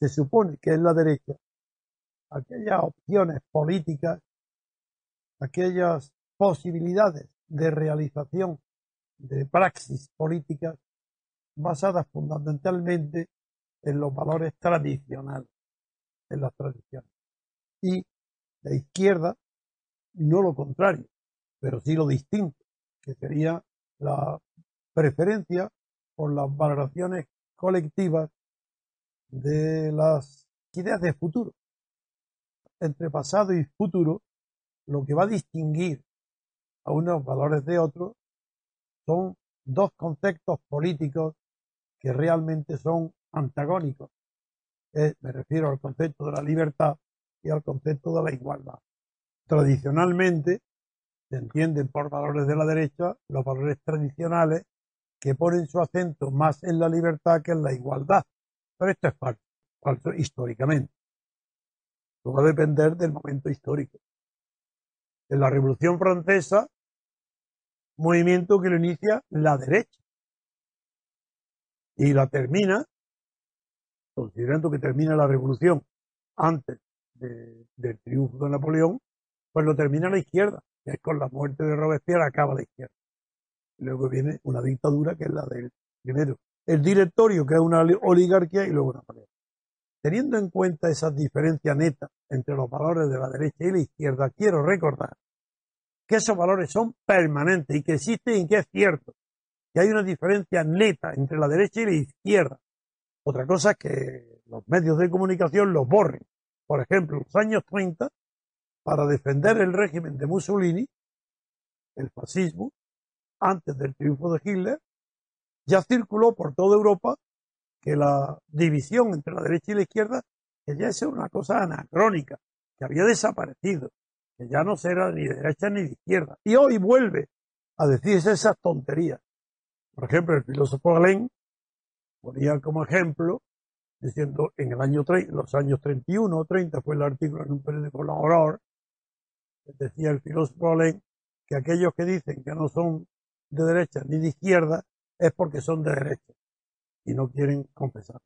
Se supone que es la derecha, aquellas opciones políticas, aquellas posibilidades de realización de praxis políticas basadas fundamentalmente en los valores tradicionales, en las tradiciones. Y la izquierda, no lo contrario, pero sí lo distinto, que sería la preferencia por las valoraciones colectivas de las ideas de futuro. Entre pasado y futuro, lo que va a distinguir a unos valores de otros son dos conceptos políticos que realmente son antagónicos. Me refiero al concepto de la libertad y al concepto de la igualdad. Tradicionalmente se entienden por valores de la derecha los valores tradicionales que ponen su acento más en la libertad que en la igualdad. Pero esto es falso, falso históricamente. Esto va a depender del momento histórico. En la Revolución Francesa, movimiento que lo inicia la derecha. Y la termina, considerando que termina la revolución antes de- del triunfo de Napoleón, pues lo termina la izquierda, es con la muerte de Robespierre acaba la izquierda. Luego viene una dictadura que es la del primero el directorio, que es una oligarquía, y luego Napoleón. Teniendo en cuenta esas diferencias netas entre los valores de la derecha y la izquierda, quiero recordar que esos valores son permanentes y que existen y que es cierto que hay una diferencia neta entre la derecha y la izquierda. Otra cosa es que los medios de comunicación los borren. Por ejemplo, en los años 30, para defender el régimen de Mussolini, el fascismo, antes del triunfo de Hitler, ya circuló por toda Europa que la división entre la derecha y la izquierda, que ya es una cosa anacrónica, que había desaparecido, que ya no será ni de derecha ni de izquierda. Y hoy vuelve a decirse esas tonterías. Por ejemplo, el filósofo Galen ponía como ejemplo, diciendo en el año 30, los años 31 o 30 fue el artículo en un periódico Aurore, decía el filósofo Galen que aquellos que dicen que no son de derecha ni de izquierda es porque son de derecha y no quieren confesar.